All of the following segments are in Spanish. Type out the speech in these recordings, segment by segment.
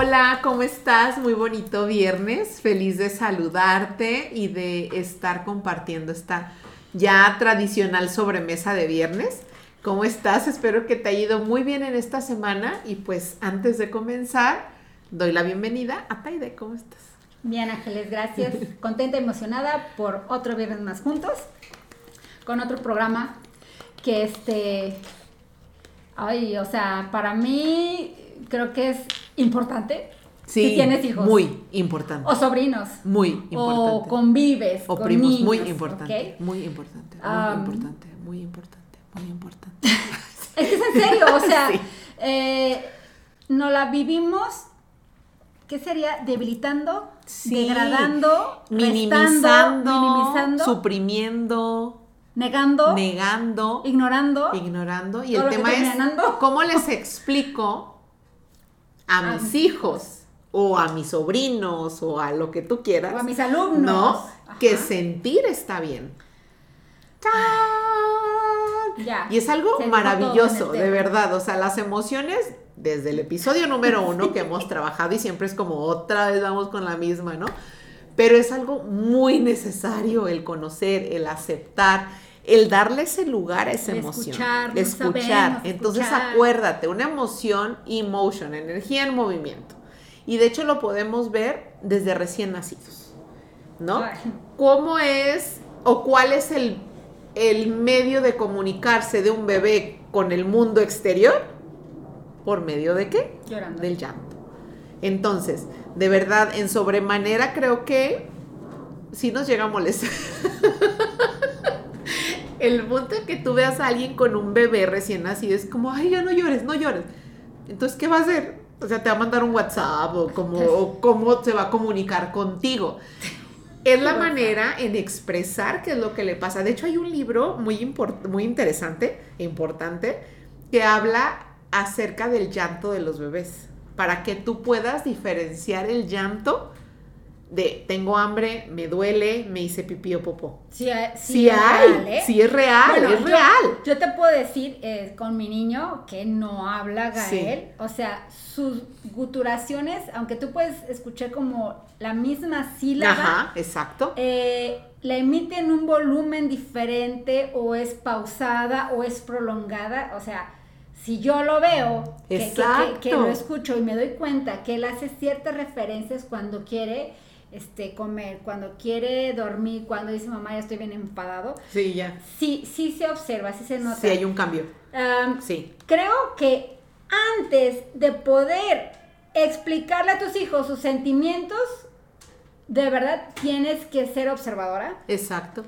Hola, ¿cómo estás? Muy bonito viernes. Feliz de saludarte y de estar compartiendo esta ya tradicional sobremesa de viernes. ¿Cómo estás? Espero que te haya ido muy bien en esta semana y pues antes de comenzar, doy la bienvenida a Taide. ¿Cómo estás? Bien, Ángeles, gracias. Contenta y emocionada por otro viernes más juntos, con otro programa que este, ay, o sea, para mí creo que es importante. Sí, si tienes hijos. Muy importante. O sobrinos. Muy importante. O convives. O con primos, niños, muy importante. ¿ok? Muy importante. Muy Um, importante. Muy importante. Muy importante. Es que es en serio, o sea, Sí. eh, no la vivimos, ¿qué sería? Debilitando, Sí. degradando, minimizando, restando, minimizando, suprimiendo, negando, negando, ignorando. ignorando. Y el tema es cómo les explico a A mis hijos o a mis sobrinos o a lo que tú quieras. O a mis alumnos. No, Ajá. que sentir está bien. ¡Tan! Ya, Y es algo maravilloso, de verdad. O sea, las emociones, desde el episodio número uno que hemos trabajado y siempre es como otra vez vamos con la misma, ¿no? Pero es algo muy necesario el conocer, el aceptar, el darle ese lugar a esa emoción. escuchar, escuchar. sabemos Entonces escuchar. acuérdate, una emoción, emotion, energía en movimiento. Y de hecho lo podemos ver desde recién nacidos, ¿no? Ay. ¿Cómo es o cuál es el, el medio de comunicarse de un bebé con el mundo exterior? ¿Por medio de qué? Llorando. Del llanto. Entonces, de verdad, en sobremanera creo que sí nos llega a molestar. el punto que tú veas a alguien con un bebé recién nacido es como, ay, ya no llores, no llores. Entonces, ¿qué va a hacer? O sea, te va a mandar un WhatsApp o, como, o cómo se va a comunicar contigo. Es la manera en expresar qué es lo que le pasa. De hecho, hay un libro muy, import- muy interesante e importante que habla acerca del llanto de los bebés. Para que tú puedas diferenciar el llanto de tengo hambre, me duele, me hice pipí o popó. Sí, hay- sí Sí, es hay, real, ¿eh? sí es real, Bueno, es yo- real. Yo te puedo decir eh, con mi niño que no habla Gael, o sea, sus guturaciones, aunque tú puedes escuchar como la misma sílaba, Ajá, exacto. eh, la emite en un volumen diferente o es pausada o es prolongada, o sea, si yo lo veo, que, que- que- que lo escucho y me doy cuenta que él hace ciertas referencias cuando quiere este, comer, cuando quiere dormir, cuando dice mamá ya estoy bien enfadado, Sí, ya. sí, sí se observa, sí se nota. Sí, hay un cambio. Am, Sí. creo que antes de poder explicarle a tus hijos sus sentimientos, de verdad tienes que ser observadora, Exacto.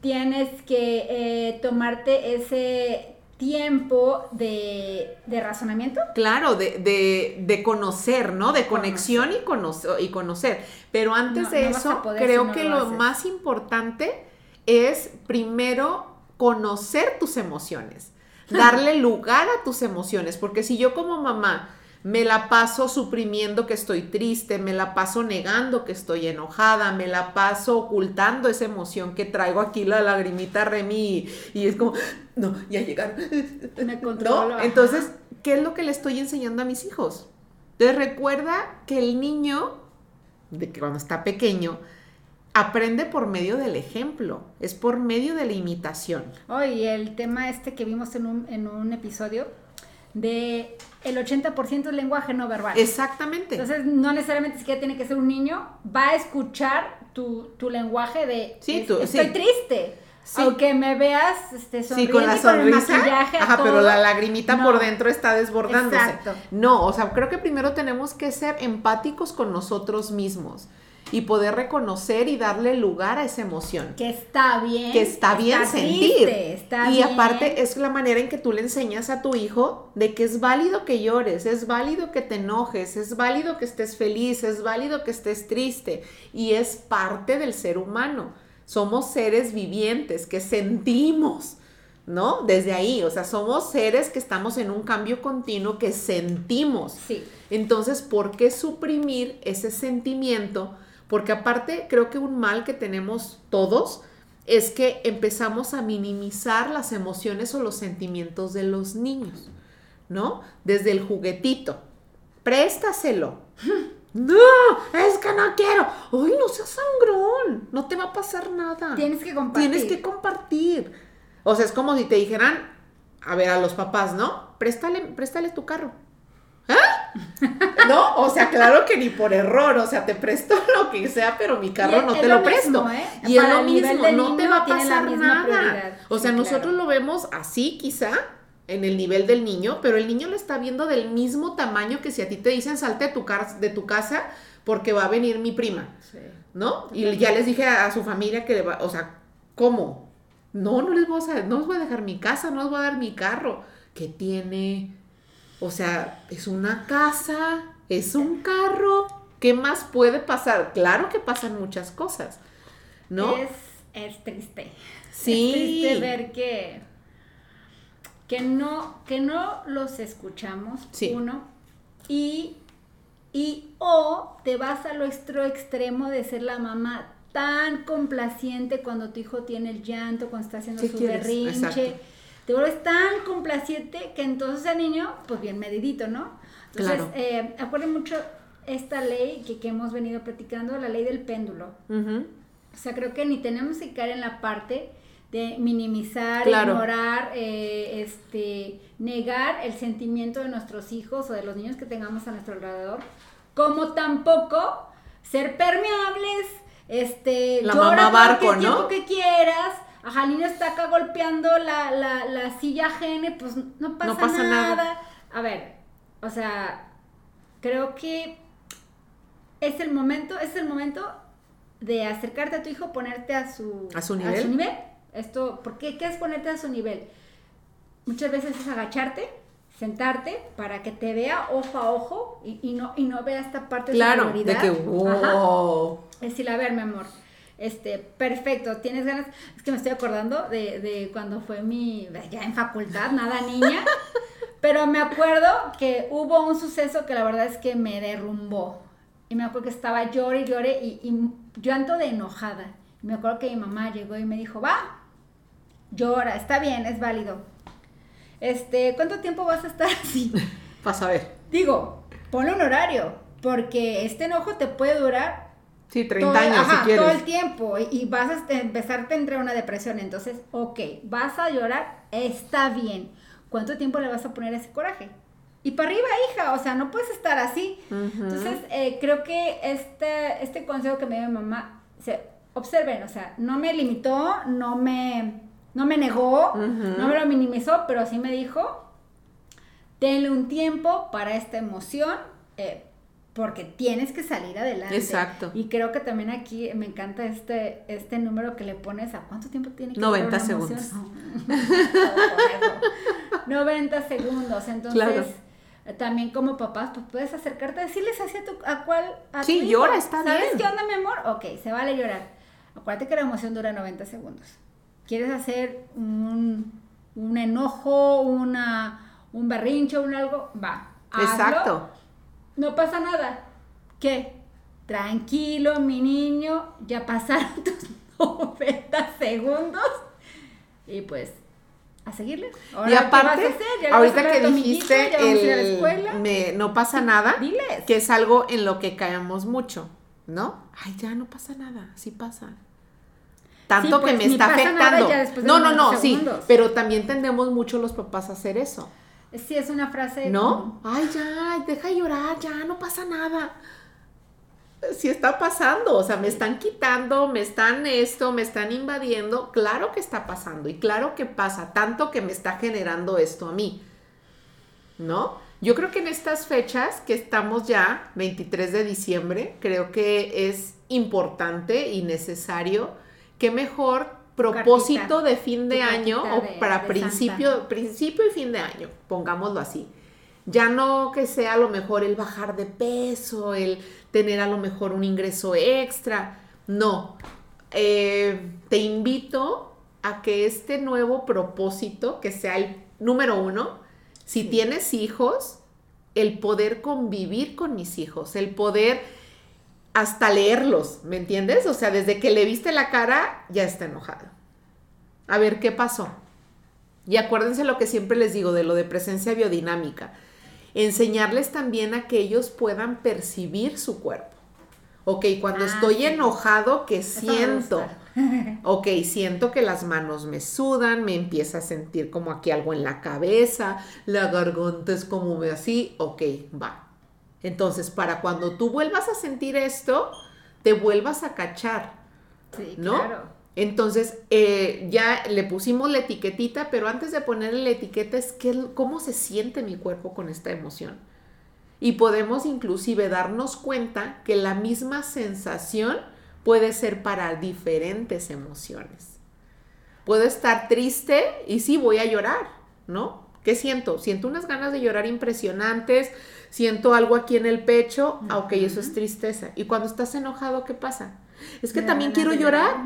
tienes que eh, tomarte ese tiempo de, de razonamiento. Claro, de, de, de conocer, ¿no? De conexión y, conocer, y conocer. Pero antes No, de no eso, creo si no que lo más importante es primero conocer tus emociones, darle lugar a tus emociones, porque si yo como mamá me la paso suprimiendo que estoy triste, me la paso negando que estoy enojada, me la paso ocultando esa emoción que traigo aquí la lagrimita Remy y, y es como, no, ya llegaron. Me controlo, ¿No? Entonces, ¿qué es lo que le estoy enseñando a mis hijos? Entonces recuerda que el niño, de que cuando está pequeño, aprende por medio del ejemplo, es por medio de la imitación. Hoy el tema este que vimos en un, en un episodio de el 80% es lenguaje no verbal. Exactamente. Entonces, no necesariamente siquiera tiene que ser un niño, va a escuchar tu, tu lenguaje de Sí, es- tú- estoy sí. triste. Sí. Aunque me veas este, Sí, sonriendo con la y con el sonrisa. maquillaje, Ajá, pero la lagrimita No. por dentro está desbordándose. Exacto. No, o sea, creo que primero tenemos que ser empáticos con nosotros mismos y poder reconocer y darle lugar a esa emoción. Que está bien. que está bien sentir. triste, está y bien. aparte es la manera en que tú le enseñas a tu hijo de que es válido que llores, es válido que te enojes, es válido que estés feliz, es válido que estés triste y es parte del ser humano. Somos seres vivientes que sentimos, ¿no? Desde ahí, o sea, somos seres que estamos en un cambio continuo que sentimos. Sí. Entonces, ¿por qué suprimir ese sentimiento? Porque aparte, creo que un mal que tenemos todos es que empezamos a minimizar las emociones o los sentimientos de los niños, ¿no? Desde el juguetito. Préstaselo. No, es que no quiero. Uy, no seas sangrón. No te va a pasar nada. Tienes que compartir. Tienes que compartir. O sea, es como si te dijeran, a ver, a los papás, ¿no? Préstale, préstale tu carro. ¿Ah? No, o sea, claro que ni por error, o sea, te presto lo que sea, pero mi carro no te lo, presto. ¿eh? Y es lo mismo, no te va a pasar nada. prioridad. O sea, Sí, nosotros claro. lo vemos así, quizá, en el nivel del niño, pero el niño lo está viendo del mismo tamaño que si a ti te dicen salte de tu, car- de tu casa porque va a venir mi prima. Sí. ¿no? Y ya les dije a, a su familia que le va, o sea, ¿cómo? No, no les voy a, no les voy a dejar mi casa, no les voy a dar mi carro. ¿Qué tiene? O sea, es una casa, es un carro. ¿Qué más puede pasar? Claro que pasan muchas cosas, ¿no? Es, es triste. Sí. Es triste ver que, que, no, que no los escuchamos, Sí. uno, y, y o te vas a lo extro extremo de ser la mamá tan complaciente cuando tu hijo tiene el llanto, cuando está haciendo ¿Qué su quieres? berrinche. Exacto. Te vuelves tan complaciente que entonces el niño, pues bien medidito, ¿no? Entonces, Claro. eh, acuerden mucho esta ley que, que hemos venido platicando, la ley del péndulo. Ujú. O sea, creo que ni tenemos que caer en la parte de minimizar, Claro. ignorar, eh, este, negar el sentimiento de nuestros hijos o de los niños que tengamos a nuestro alrededor, como tampoco ser permeables, este, La llora mamá todo el barco, tiempo ¿no? que quieras, ajá, niño está acá golpeando la, la, la silla ajena, pues no pasa, pasa nada. nada. A ver, o sea, creo que es el momento, es el momento de acercarte a tu hijo, ponerte a su, ¿A su nivel? nivel. Esto, ¿por qué? ¿Qué es ponerte a su nivel? Muchas veces es agacharte, sentarte para que te vea ojo a ojo y, y no, y no vea esta parte Claro, de de que, Ajá. wow. Es decir, a ver, mi amor, este, perfecto, tienes ganas, es que me estoy acordando de, de cuando fue mi, ya en facultad, nada niña, pero me acuerdo que hubo un suceso que la verdad es que me derrumbó. Y me acuerdo que estaba llore llore y, y llanto de enojada. Y me acuerdo que mi mamá llegó y me dijo, va, llora, está bien, es válido. Este, ¿cuánto tiempo vas a estar así? Vas a ver. Digo, ponle un horario, porque este enojo te puede durar Sí, 30 todo, años ajá, si quieres. todo el tiempo y, y vas a este- empezarte a entrar en una depresión. Entonces, ok, vas a llorar, está bien. ¿Cuánto tiempo le vas a poner a ese coraje? Y para arriba, hija, o sea, no puedes estar así. Entonces, eh, creo que este, este consejo que me dio mi mamá, se, observen, o sea, no me limitó, no me, no me negó, no me lo minimizó, pero sí me dijo, denle un tiempo para esta emoción, eh, porque tienes que salir adelante. Exacto. Y creo que también aquí me encanta este, este número que le pones a cuánto tiempo tiene que 90 durar una segundos. emoción? 90 segundos. Entonces, Claro. también como papás, pues puedes acercarte a decirles así a, tu, a cuál. A Sí, tu hijo. llora, está ¿Sabes bien. qué onda, mi amor? Ok, se vale llorar. Acuérdate que la emoción dura 90 segundos. ¿Quieres hacer un, un enojo, una, un berrinche, un algo? Va. hazlo. Exacto. No pasa nada. ¿Qué? Tranquilo, mi niño, ya pasaron tus 90 segundos. Y pues, a seguirle. Ahora, Y ¿qué vas a aparte, hacer? Ahorita que dijiste a a el me- no pasa nada, Diles. que es algo en lo que caemos mucho, ¿no? Ay, ya no pasa nada, sí pasa. Tanto Sí, pues, que me está afectando. No, no, 90 no, sí, pero también tendemos mucho los papás a hacer eso, Sí, es una frase. ¿no? Ay, ya, deja de llorar, ya no pasa nada. Sí está pasando, o sea, me están quitando, me están esto, me están invadiendo, claro que está pasando y claro que pasa, tanto que me está generando esto a mí. ¿no? Yo creo que en estas fechas que estamos ya, 23 de diciembre, creo que es importante y necesario que mejor propósito cartita. de fin de año o para principio, principio y fin de año, pongámoslo así. Ya no que sea a lo mejor el bajar de peso, el tener a lo mejor un ingreso extra, no. Eh, te invito a que este nuevo propósito, que sea el número uno, si tienes hijos, el poder convivir con mis hijos, el poder hasta leerlos, ¿me entiendes? O sea, desde que le viste la cara, ya está enojado. A ver, ¿qué pasó? Y acuérdense lo que siempre les digo de lo de presencia biodinámica. enseñarles también a que ellos puedan percibir su cuerpo. Ok, cuando Ah, estoy sí. enojado, ¿qué siento? Ok, siento que las manos me sudan, me empieza a sentir como aquí algo en la cabeza, la garganta es como así, ok, va. Entonces, para cuando tú vuelvas a sentir esto, te vuelvas a cachar, Sí, ¿no? claro. Entonces, eh, ya le pusimos la etiquetita, pero antes de ponerle la etiqueta es que, cómo se siente mi cuerpo con esta emoción. Y podemos inclusive darnos cuenta que la misma sensación puede ser para diferentes emociones. Puedo estar triste y sí voy a llorar, ¿no? ¿Qué siento? Siento unas ganas de llorar impresionantes, siento algo aquí en el pecho, ah, ok, eso es tristeza. Y cuando estás enojado, ¿qué pasa? Es que Me también quiero llorar.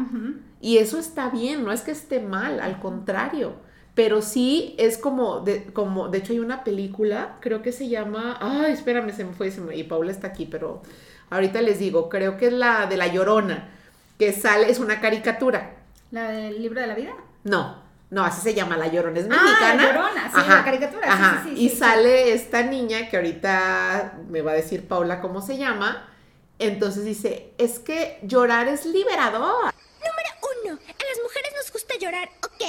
Y eso está bien, no es que esté mal, al contrario. Pero sí es como, de, como, de hecho hay una película, creo que se llama, ay, espérame, se me fue, se me- y Paula está aquí, pero ahorita les digo, creo que es la de La Llorona, que sale, es una caricatura. ¿La del libro de la vida? No, no, así se llama La Llorona, es Ah, La mexicana. Llorona, sí, la caricatura, sí, Ajá, sí, sí, y sí, sale esta niña que ahorita me va a decir Paula cómo se llama. Entonces dice, es que llorar es liberador. Número uno, a las mujeres nos gusta llorar, ¿ok?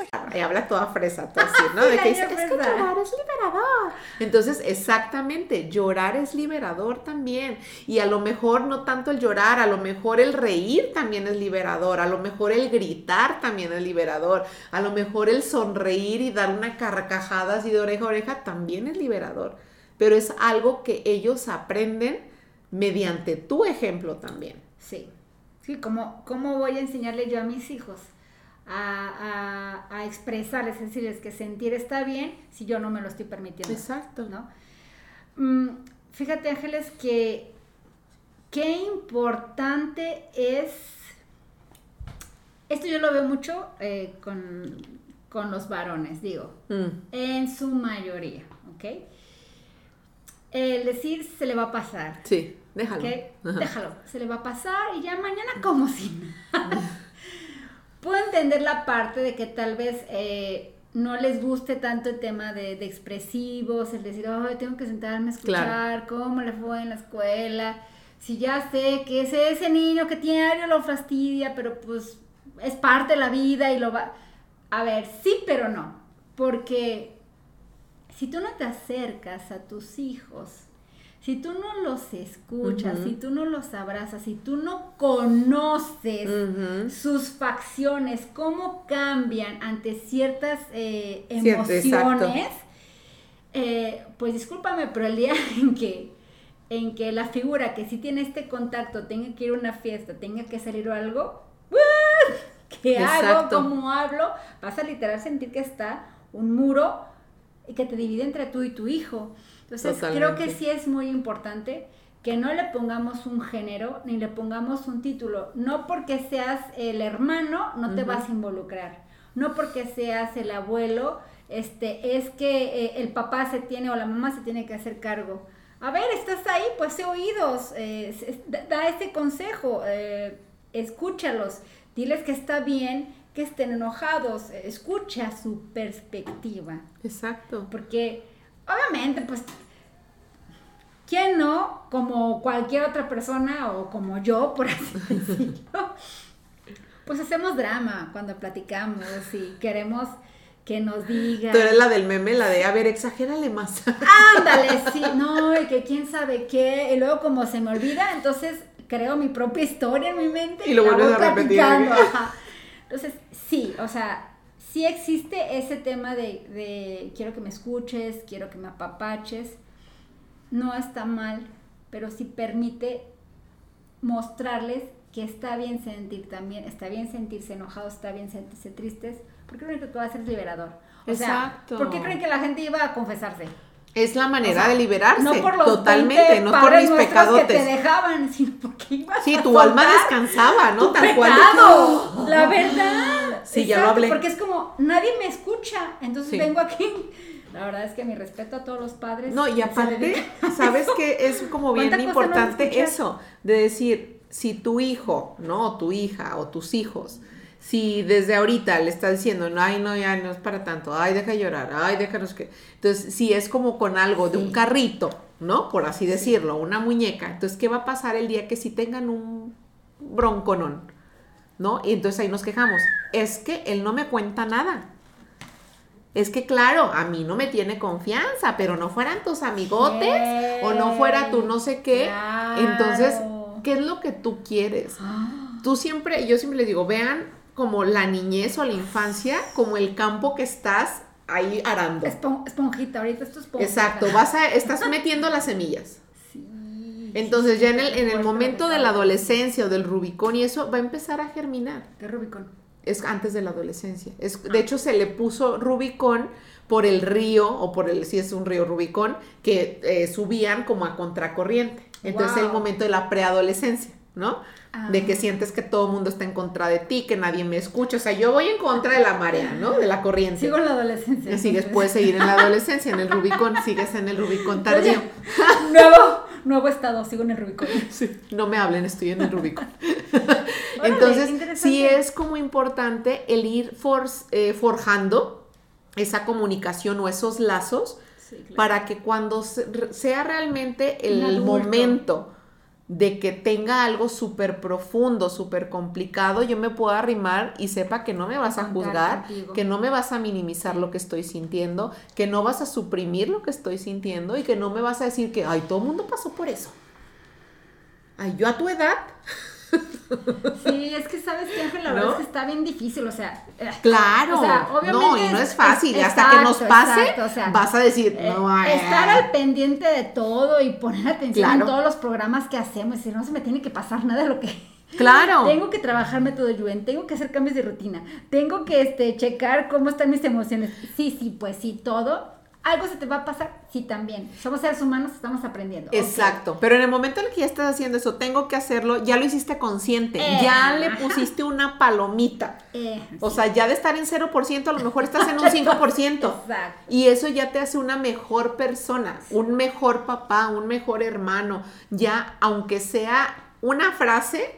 Liberador. Y habla toda fresa, todo así, ¿no? De que dice, es que fresa". llorar es liberador. Entonces, exactamente, llorar es liberador también. Y a lo mejor no tanto el llorar, a lo mejor el reír también es liberador, a lo mejor el gritar también es liberador, a lo mejor el sonreír y dar una carcajada así de oreja a oreja también es liberador. Pero es algo que ellos aprenden mediante tu ejemplo también. Sí. Sí, ¿cómo, cómo voy a enseñarle yo a mis hijos a, a, a expresarles, es decirles que sentir está bien si yo no me lo estoy permitiendo? Exacto. ¿no? Mm, fíjate, Ángeles, que qué importante es. Esto yo lo veo mucho eh, con, con los varones, digo, Mm, en su mayoría, ¿ok? El decir se le va a pasar. sí, déjalo. Déjalo, se le va a pasar y ya mañana como si nada. Puedo entender la parte de que tal vez eh, no les guste tanto el tema de, de expresivos, el decir, ay, tengo que sentarme a escuchar Claro. cómo le fue en la escuela, si ya sé que es ese niño que diario lo fastidia, pero pues es parte de la vida y lo va... A ver, sí, pero no, porque si tú no te acercas a tus hijos, si tú no los escuchas, si tú no los abrazas, si tú no conoces sus facciones, cómo cambian ante ciertas eh, Cierto, emociones, eh, pues discúlpame, pero el día en que, en que la figura que sí tiene este contacto tenga que ir a una fiesta, tenga que salir o algo, ¡uh! ¿qué hago? ¿Cómo hablo? Vas a literal sentir que está un muro y que te divide entre tú y tu hijo. Entonces creo que sí es muy importante que no le pongamos un género ni le pongamos un título. No porque seas el hermano no te vas a involucrar. No porque seas el abuelo, este, es que eh, el papá se tiene o la mamá se tiene que hacer cargo. A ver, estás ahí, pues sé oídos, eh, da, ese consejo, eh, escúchalos, diles que está bien que estén enojados, escucha su perspectiva. Exacto. Porque obviamente, pues, ¿quién no? Como cualquier otra persona o como yo, por así decirlo, pues hacemos drama cuando platicamos y queremos que nos digan. Tú eres la del meme, la de, a ver, exagérale más. Ándale, sí, no, y que quién sabe qué, y luego como se me olvida, entonces creo mi propia historia en mi mente Y lo la vuelves a repetir. ajá. Entonces, sí, o sea, sí existe ese tema de, de quiero que me escuches, quiero que me apapaches, no está mal, pero sí permite mostrarles que está bien sentir también, está bien sentirse enojados, está bien sentirse tristes, porque único que va a es liberador. O Exacto. sea, ¿por qué creen que la gente iba a confesarse? Es la manera O sea, de liberarse. No por los Totalmente, 20 no por mis pecadotes. que te dejaban, sino porque ibas Sí, a tu alma descansaba, ¿no? tu Tal cual. pecado, que- la verdad. Sí, ya lo hablé. Porque es como, nadie me escucha, entonces Sí. vengo aquí. La verdad es que mi respeto a todos los padres. No, y aparte, ¿sabes que Es como bien ¿Cuánta cosa no importante eso, de decir, si tu hijo, ¿no? O tu hija o tus hijos si desde ahorita le está diciendo, no, ay, no, ya no es para tanto, ay, deja llorar, ay, déjanos que. Entonces, si es como con algo de un carrito, ¿no? Por así decirlo, una muñeca. Entonces, ¿qué va a pasar el día que si tengan un bronconón? ¿No? Y entonces ahí nos quejamos. Es que él no me cuenta nada. Es que claro, a mí no me tiene confianza, pero no fueran tus amigotes o no fuera tu no sé qué. Entonces, ¿qué es lo que tú quieres? Ah. Tú siempre, yo siempre les digo, vean como la niñez o la infancia como el campo que estás ahí arando. Espon- esponjita, ahorita es esponjita. Exacto, vas a, estás metiendo las semillas. Sí. Entonces ya en el, en el momento de la adolescencia o del Rubicón y eso va a empezar a germinar. De Rubicon. Es antes de la adolescencia. Es, de hecho, se le puso Rubicón por el río, o por el, si es un río Rubicón, que eh, subían como a contracorriente. Entonces Wow. el momento de la preadolescencia, ¿no? De Ah. que sientes que todo el mundo está en contra de ti, que nadie me escucha. O sea, yo voy en contra de la marea, ¿no? De la corriente. Sigo en la adolescencia. Y sigues, puedes seguir en la adolescencia, en el Rubicón, sigues en el Rubicón tardío. Oye, nuevo, nuevo estado, sigo en el Rubicon. Sí, no me hablen, estoy en el Rubicón. Entonces, sí es como importante el ir for- eh, forjando esa comunicación o esos lazos Sí, claro. para que cuando se- sea realmente el momento de que tenga algo súper profundo, súper complicado, yo me pueda arrimar y sepa que no me vas a juzgar, que no me vas a minimizar lo que estoy sintiendo, que no vas a suprimir lo que estoy sintiendo y que no me vas a decir que, ay, todo el mundo pasó por eso. Ay, yo a tu edad, Sí, es que sabes que Ángel, la ¿No? verdad es que está bien difícil, o sea. eh, Claro, o sea, obviamente no, y no es fácil, es- hasta que nos pase, exacto, o sea, vas a decir, eh, no, ay, estar al pendiente de todo y poner atención Claro. en todos los programas que hacemos, y decir, no se me tiene que pasar nada de lo que. claro, Tengo que trabajar método Yuen, tengo que hacer cambios de rutina, tengo que este, checar cómo están mis emociones. Sí, sí, pues sí, todo. Algo se te va a pasar, sí, también. Somos seres humanos, estamos aprendiendo. Exacto, pero en el momento en el que ya estás haciendo eso, tengo que hacerlo, ya lo hiciste consciente, Eh, ya le pusiste una palomita. Eh, O sea, ya de estar en 0%, a lo mejor estás en un 5%. Exacto. Y eso ya te hace una mejor persona, un mejor papá, un mejor hermano. Ya, aunque sea una frase,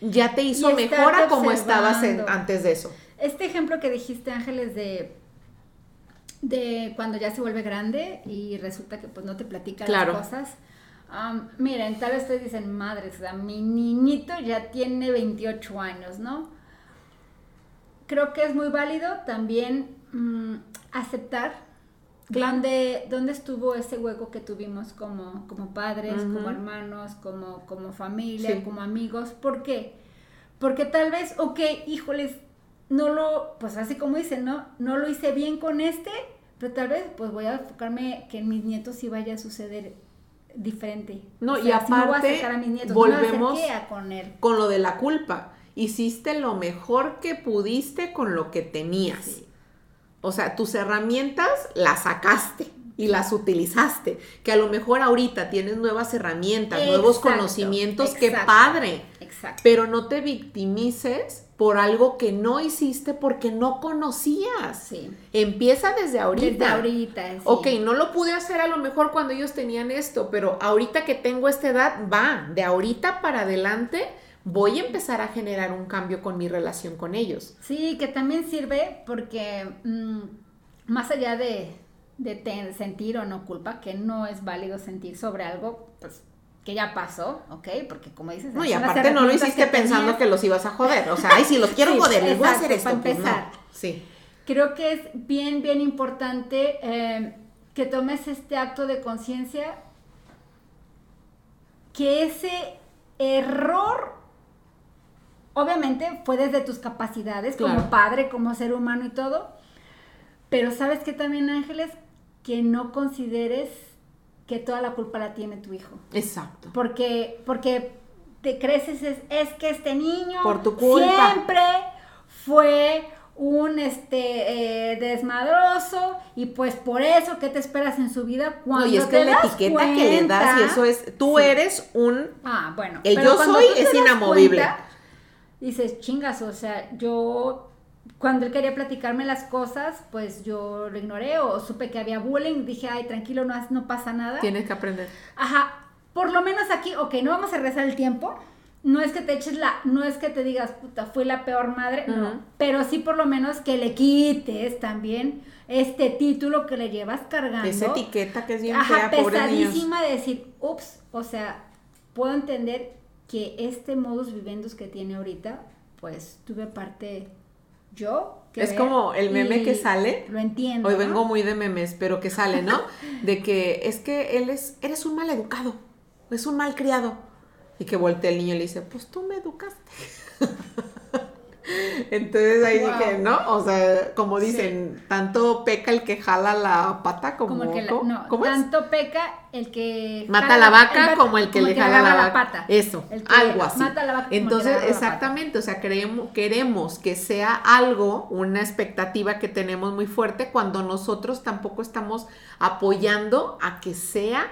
ya te hizo mejor a como estabas en- antes de eso. Este ejemplo que dijiste, Ángeles, de, de cuando ya se vuelve grande y resulta que pues no te platica Claro. las cosas. Am, miren, tal vez ustedes dicen, madre, o sea, mi niñito ya tiene 28 años, ¿no? Creo que es muy válido también mm, aceptar dónde, dónde estuvo ese hueco que tuvimos como, como padres, como hermanos, como, como familia, Sí. como amigos. ¿Por qué? Porque tal vez, ok, híjoles, no lo, pues así como dicen, ¿no? No lo hice bien con este, pero tal vez pues voy a enfocarme que en mis nietos sí vaya a suceder diferente. No, O y a aparte, a mis nietos, volvemos- no a con él. Con lo de la culpa, hiciste lo mejor que pudiste con lo que tenías. Sí. O sea, tus herramientas las sacaste y las utilizaste. Que a lo mejor ahorita tienes nuevas herramientas, nuevos Exacto, conocimientos, qué padre. Exacto. Pero no te victimices por algo que no hiciste porque no conocías. Sí. Empieza desde ahorita. Desde ahorita. sí. Ok, no lo pude hacer a lo mejor cuando ellos tenían esto, pero ahorita que tengo esta edad, va, de ahorita para adelante voy a empezar a generar un cambio con mi relación con ellos. Sí, que también sirve porque mm, más allá de, de sentir o no culpa, que no es válido sentir sobre algo, pues que ya pasó, ¿ok? Porque como dices, No, y aparte no lo hiciste que pensando que los ibas a joder. O sea, ay, si los quiero Sí, joder, les voy a hacer esto. para pues no. Sí. Creo que es bien, bien importante eh, que tomes este acto de conciencia, que ese error, obviamente, fue desde tus capacidades Claro. como padre, como ser humano y todo, pero sabes que también, Ángeles, que no consideres que toda la culpa la tiene tu hijo. Exacto. Porque, porque te creces, es, es que este niño Por tu culpa. siempre fue un este eh, desmadroso y pues por eso, ¿qué te esperas en su vida? Cuando No, y es te que la das etiqueta que le das y cuenta- eso es, tú Sí. eres un Ah, bueno. El pero yo soy te es inamovible. cuenta, dices, chingas, o sea, yo cuando él quería platicarme las cosas, pues yo lo ignoré o supe que había bullying, dije, ay, tranquilo, no, no pasa nada. tienes que aprender. Ajá, por lo menos aquí, ok, no vamos a regresar el tiempo, no es que te eches la, no es que te digas, puta, fui la peor madre, no, pero sí por lo menos que le quites también este título que le llevas cargando. Esa etiqueta que es bien Ajá, fea, pesadísima de decir, ups, o sea, puedo entender que este modus vivendus que tiene ahorita, pues tuve parte yo. que Es ver como el meme que sale. Lo entiendo. Hoy ¿no? vengo muy de memes, pero que sale, ¿no? De que es que él es, eres un mal educado, es un mal criado. Y que voltea el niño y le dice, pues tú me educaste. Entonces ahí Wow. dije, ¿no? O sea, como dicen, tanto peca el que jala la pata como, Como el que no, ¿Cómo es? tanto peca el que Mata jala la vaca el como el que le jala la vaca. Eso, El que algo así. Mata la vaca Entonces, la pata. exactamente, o sea, queremos, queremos que sea algo, una expectativa que tenemos muy fuerte cuando nosotros tampoco estamos apoyando a que sea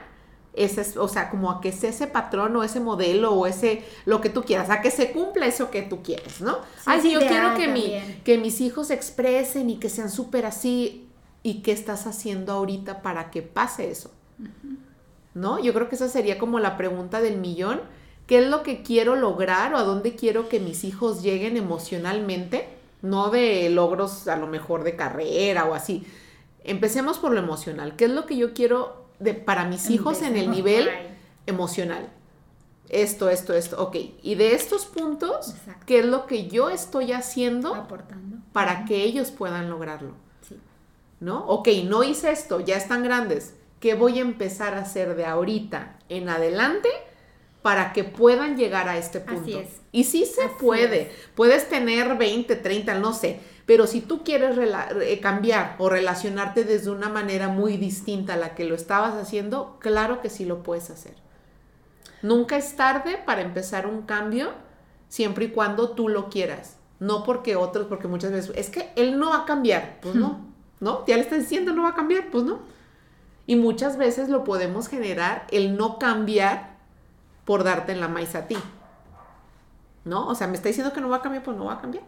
ese, o sea, como a que sea ese patrón o ese modelo o ese, lo que tú quieras, a que se cumpla eso que tú quieres, ¿no? Sí, Ay, es sí, yo quiero que, mi, que mis hijos se expresen y que sean súper así. ¿Y qué estás haciendo ahorita para que pase eso? ¿no? Yo creo que esa sería como la pregunta del millón. ¿Qué es lo que quiero lograr o a dónde quiero que mis hijos lleguen emocionalmente? No de logros a lo mejor de carrera o así. Empecemos por lo emocional. ¿Qué es lo que yo quiero de, para mis hijos en el nivel emocional? Esto, esto, esto. Ok. Y de estos puntos, Exacto. ¿qué es lo que yo estoy haciendo Aportando. para que ellos puedan lograrlo? Sí. ¿no? Ok, no hice esto, ya están grandes. ¿Qué voy a empezar a hacer de ahorita en adelante para que puedan llegar a este punto? Así es. Y sí se Así puede. es. Puedes tener 20, 30, no sé. Pero si tú quieres eh, cambiar o relacionarte desde una manera muy distinta a la que lo estabas haciendo, claro que sí lo puedes hacer. Nunca es tarde para empezar un cambio siempre y cuando tú lo quieras. No porque otros, porque muchas veces, es que él no va a cambiar. Pues no, ¿no? Ya le estás diciendo no va a cambiar, pues no. Y muchas veces lo podemos generar el no cambiar por darte en la maíz a ti. ¿No? O sea, me está diciendo que no va a cambiar, pues no va a cambiar.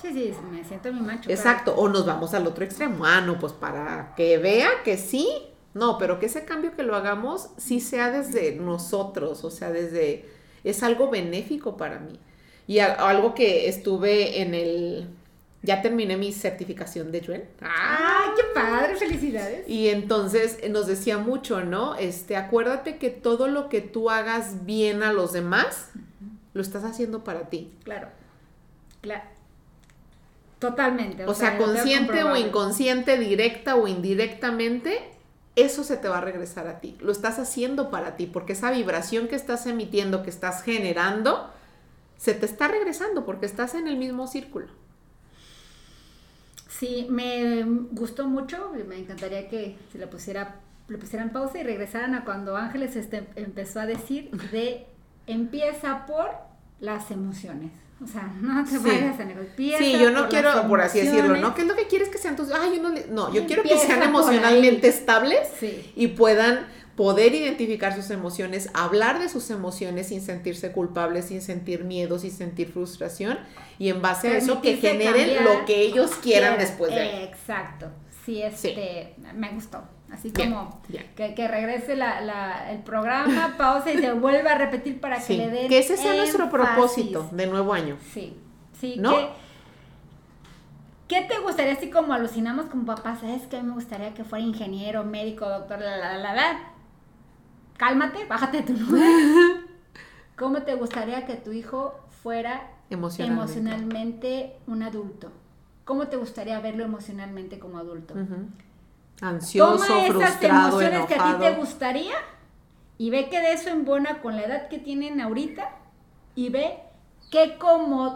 Sí, sí, me siento mi macho. Exacto, o nos vamos al otro extremo. Ah, no, pues para que vea que sí. No, pero que ese cambio que lo hagamos sí sea desde nosotros, o sea, desde... Es algo benéfico para mí. Y a- algo que estuve en el... Ya terminé mi certificación de Yuen. ¡Ay, qué padre! ¡Felicidades! Y entonces eh, nos decía mucho, ¿no? Este, acuérdate que todo lo que tú hagas bien a los demás, lo estás haciendo para ti. Claro. Claro. Totalmente. O sea, consciente o inconsciente, directa o indirectamente, eso se te va a regresar a ti. Lo estás haciendo para ti, porque esa vibración que estás emitiendo, que estás generando, se te está regresando porque estás en el mismo círculo. Sí, me gustó mucho me encantaría que se le pusiera le pusieran pausa y regresaran a cuando Ángeles este, empezó a decir de empieza por las emociones. O sea, no te Sí. vayas a negar. Empieza Sí, yo no por quiero, por así decirlo, ¿no? ¿Qué es lo que quieres que sean tus... Ay, yo no, le- no, yo quiero que sean emocionalmente estables Sí. y puedan poder identificar sus emociones, hablar de sus emociones sin sentirse culpables, sin sentir miedo, sin sentir frustración y en base a eso que generen lo que ellos quieran Quiera. después de. Exacto. Sí, este, me gustó. Así como bien. Que, que regrese la, la- el programa, pausa y se vuelva a repetir para Sí, que le den que ese sea nuestro propósito de nuevo año. Sí, sí. ¿No? ¿Qué, qué te gustaría, así como alucinamos como papás? ¿Sabes que a mí me gustaría que fuera ingeniero, médico, doctor, la, la, la, la? Cálmate, bájate de tu nube. ¿Cómo te gustaría que tu hijo fuera Emocionalmente. emocionalmente un adulto? ¿Cómo te gustaría verlo emocionalmente como adulto? Ujú. Ansioso, Toma esas frustrado, emociones que a ti te gustaría y ve que de eso embona con la edad que tienen ahorita y ve que como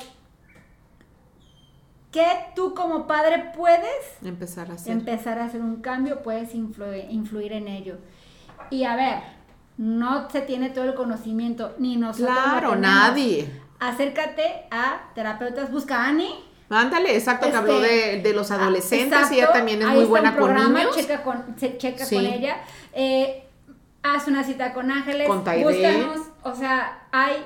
que tú como padre puedes Empezar a hacer. empezar a hacer un cambio, puedes influir, influir en ello. Y a ver, no se tiene todo el conocimiento, ni nosotros. claro, nadie. Acércate a terapeutas, busca a Ani. Ándale, exacto, que Este, habló de, de los adolescentes y ella también es muy buena con niños. Checa con, checa Sí. con ella. Eh, haz una cita con Ángeles. Con. Búscanos. O sea, hay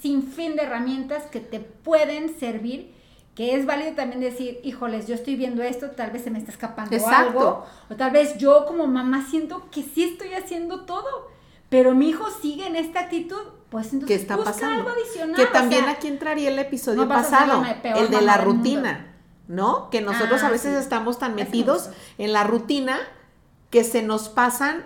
sin fin de herramientas que te pueden servir. Que es válido también decir, híjoles, yo estoy viendo esto, tal vez se me está escapando Exacto. algo. O tal vez yo como mamá siento que sí estoy haciendo todo. Pero mi hijo sigue en esta actitud, pues entonces ¿Qué está busca pasando? algo adicional. Que o también sea, aquí entraría el episodio no pasado, el de la rutina, ¿no? Que nosotros Ah, a veces sí. estamos tan metidos en la rutina que se nos pasan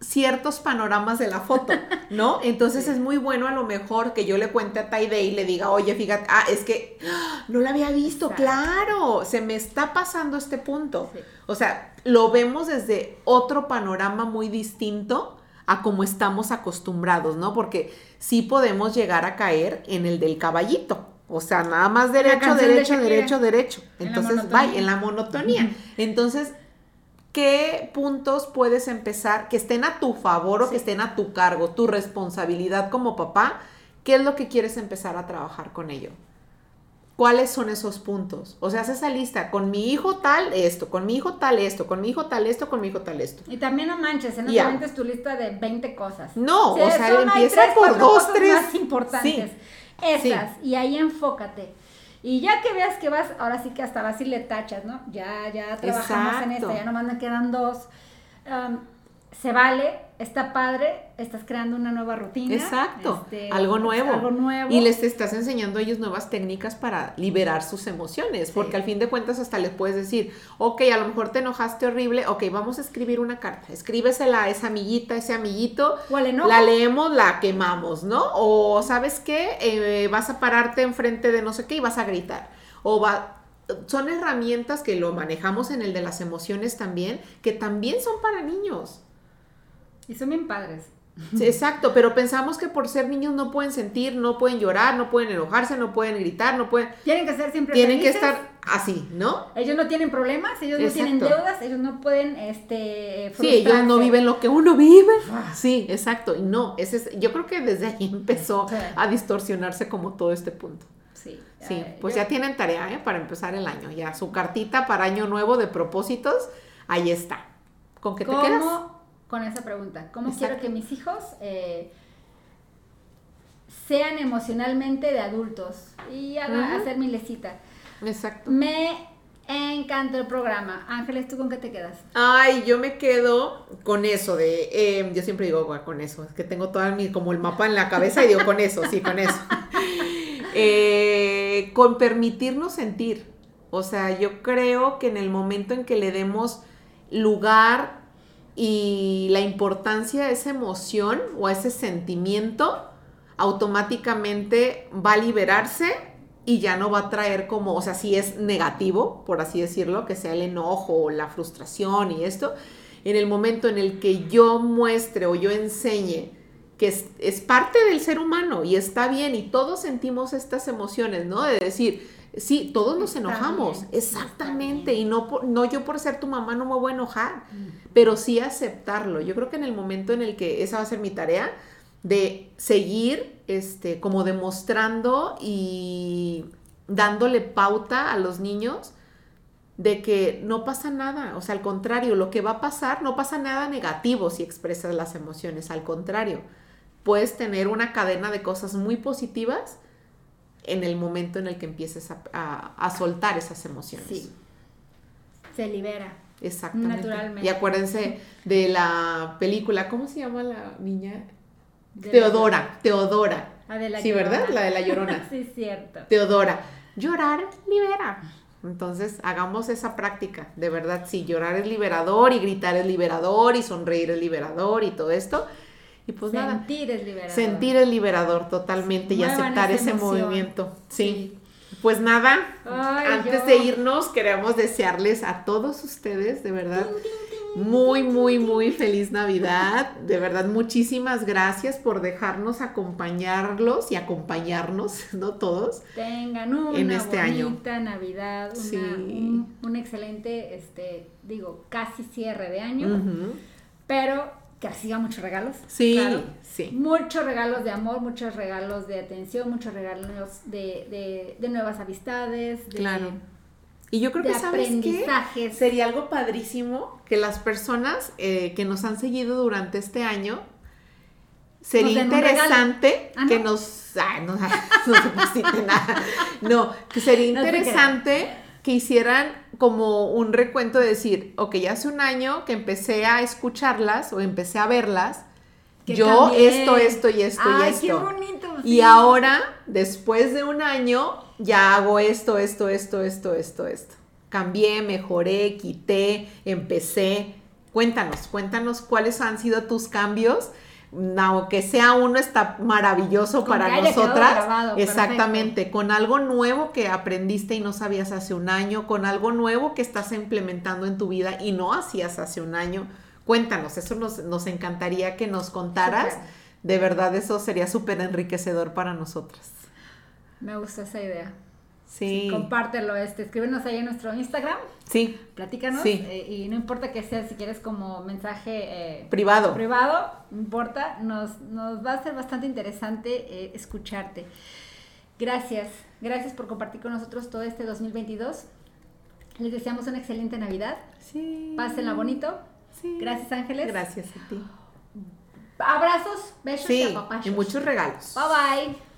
ciertos panoramas de la foto, ¿no? Entonces es muy bueno a lo mejor que yo le cuente a Taide y le diga, oye, fíjate, ah, es que ¡ah! no la había visto, Exacto. claro, se me está pasando este punto. Sí. O sea, lo vemos desde otro panorama muy distinto a como estamos acostumbrados, ¿no? Porque sí podemos llegar a caer en el del caballito. O sea, nada más derecho, de derecho, derecho, derecho. En la Entonces, monotonía. va en la monotonía. Entonces, ¿qué puntos puedes empezar que estén a tu favor o que estén a tu cargo, tu responsabilidad como papá? ¿Qué es lo que quieres empezar a trabajar con ello? ¿Cuáles son esos puntos? O sea, haz esa lista. Con mi hijo tal esto, con mi hijo tal esto, con mi hijo tal esto, con mi hijo tal esto. Y también no manches, no Ya. te inventes tu lista de 20 cosas. No, o sea, empieza tres, por dos, cosas tres. más importantes. Esas, y ahí enfócate. Y ya que veas que vas, ahora sí que hasta vas y le tachas, ¿no? Ya, ya trabajamos en Exacto. esta, ya nomás me quedan dos. Um, se vale, está padre, estás creando una nueva rutina. Exacto, este, algo nuevo. Algo nuevo. Y les estás enseñando a ellos nuevas técnicas para liberar sus emociones, Sí. porque al fin de cuentas hasta les puedes decir, ok, a lo mejor te enojaste horrible, ok, vamos a escribir una carta, escríbesela a esa amiguita, ese amiguito, O al enojo. la leemos, la quemamos, ¿no? O sabes qué, Eh, vas a pararte enfrente de no sé qué y vas a gritar. O va... Son herramientas que lo manejamos en el de las emociones también, que también son para niños. Y son bien padres. Sí, exacto, pero pensamos que por ser niños no pueden sentir, no pueden llorar, no pueden enojarse, no pueden gritar, no pueden... Tienen que ser siempre Tienen que estar así, ¿no? Ellos no tienen problemas, ellos no tienen deudas, ellos no pueden, este, Sí, ellos no viven lo que uno vive. Sí, exacto. Y no, ese es, yo creo que desde ahí empezó Sí. a distorsionarse como todo este punto. Sí, Sí, pues yo- ya tienen tarea, ¿eh? Para empezar el año. Ya su cartita para año nuevo de propósitos, ahí está. ¿Con qué te ¿Cómo, quedas? Con esa pregunta, cómo Exacto. quiero que mis hijos eh, sean emocionalmente de adultos? Y haga- hacer mi lecita. Exacto. Me encantó el programa. Ángeles, ¿tú con qué te quedas? Ay, yo me quedo con eso de, eh, yo siempre digo "Guau, con eso, es que tengo todo mi, como el mapa en la cabeza y digo con eso, sí, con eso. Eh, con permitirnos sentir. O sea, yo creo que en el momento en que le demos lugar y la importancia a esa emoción o ese sentimiento, automáticamente va a liberarse y ya no va a traer como, o sea, si es negativo, por así decirlo, que sea el enojo o la frustración y esto, en el momento en el que yo muestre o yo enseñe que es, es parte del ser humano y está bien y todos sentimos estas emociones, ¿no? De decir, sí, todos nos enojamos, exactamente, y no, no yo por ser tu mamá no me voy a enojar, pero sí aceptarlo. Yo creo que en el momento en el que esa va a ser mi tarea, de seguir este, como demostrando y dándole pauta a los niños de que no pasa nada, o sea, al contrario, lo que va a pasar, no pasa nada negativo si expresas las emociones, al contrario, puedes tener una cadena de cosas muy positivas en el momento en el que empieces a, a- a soltar esas emociones. Sí. Se libera. Exactamente. Naturalmente. Y acuérdense de la película, ¿cómo se llama la niña? De Teodora, Teodora. De la Sí, ¿verdad? La de la Llorona. sí, es cierto. Teodora. Llorar libera. Entonces, hagamos esa práctica. De verdad, sí, llorar es liberador y gritar es liberador y sonreír es liberador y todo esto. Y pues nada, Sentir es liberador. sentir es liberador totalmente y aceptar ese emoción. movimiento. Sí. Pues nada, Ay, antes yo- de irnos, queremos desearles a todos ustedes, de verdad, muy, muy, muy feliz Navidad. De verdad, muchísimas gracias por dejarnos acompañarlos y acompañarnos, ¿no? Todos. tengan una en este año. bonita Navidad, una- Sí. un, un excelente, este, digo, casi cierre de año, pero que reciba muchos regalos. Sí, claro. sí. Muchos regalos de amor, muchos regalos de atención, muchos regalos de, de, de nuevas amistades, de, Claro. Y yo creo que, ¿sabes aprendizajes. Sería algo padrísimo que las personas eh, que nos han seguido durante este año, sería Nos interesante Ah, ¿no? que nos... ay, no, no se nada. No, que sería interesante que hicieran como un recuento de decir, ok, hace un año que empecé a escucharlas o empecé a verlas, Que yo cambié. esto, esto y esto y esto. qué bonito. Y ahora, después de un año, ya hago esto, esto, esto, esto, esto, esto. Cambié, mejoré, quité, empecé. Cuéntanos, cuéntanos cuáles han sido tus cambios. Aunque sea uno, está maravilloso Con para nosotras. grabado, Exactamente, con algo nuevo que aprendiste y no sabías hace un año, con algo nuevo que estás implementando en tu vida y no hacías hace un año. Cuéntanos, eso nos, nos encantaría que nos contaras. De verdad, eso sería súper enriquecedor para nosotras. Me gusta esa idea. Sí. Compártelo, este, escríbenos ahí en nuestro Instagram, Sí, platícanos. Sí. eh, y no importa que sea, si quieres como mensaje eh, privado. privado, no importa, nos, nos va a ser bastante interesante eh, escucharte. Gracias, gracias por compartir con nosotros todo este 2022. Les deseamos una excelente Navidad. Sí. Pásenla bonito. Sí. Gracias, Ángeles. Gracias a ti. Abrazos, besos y Sí, apapachos. y muchos regalos. Bye bye.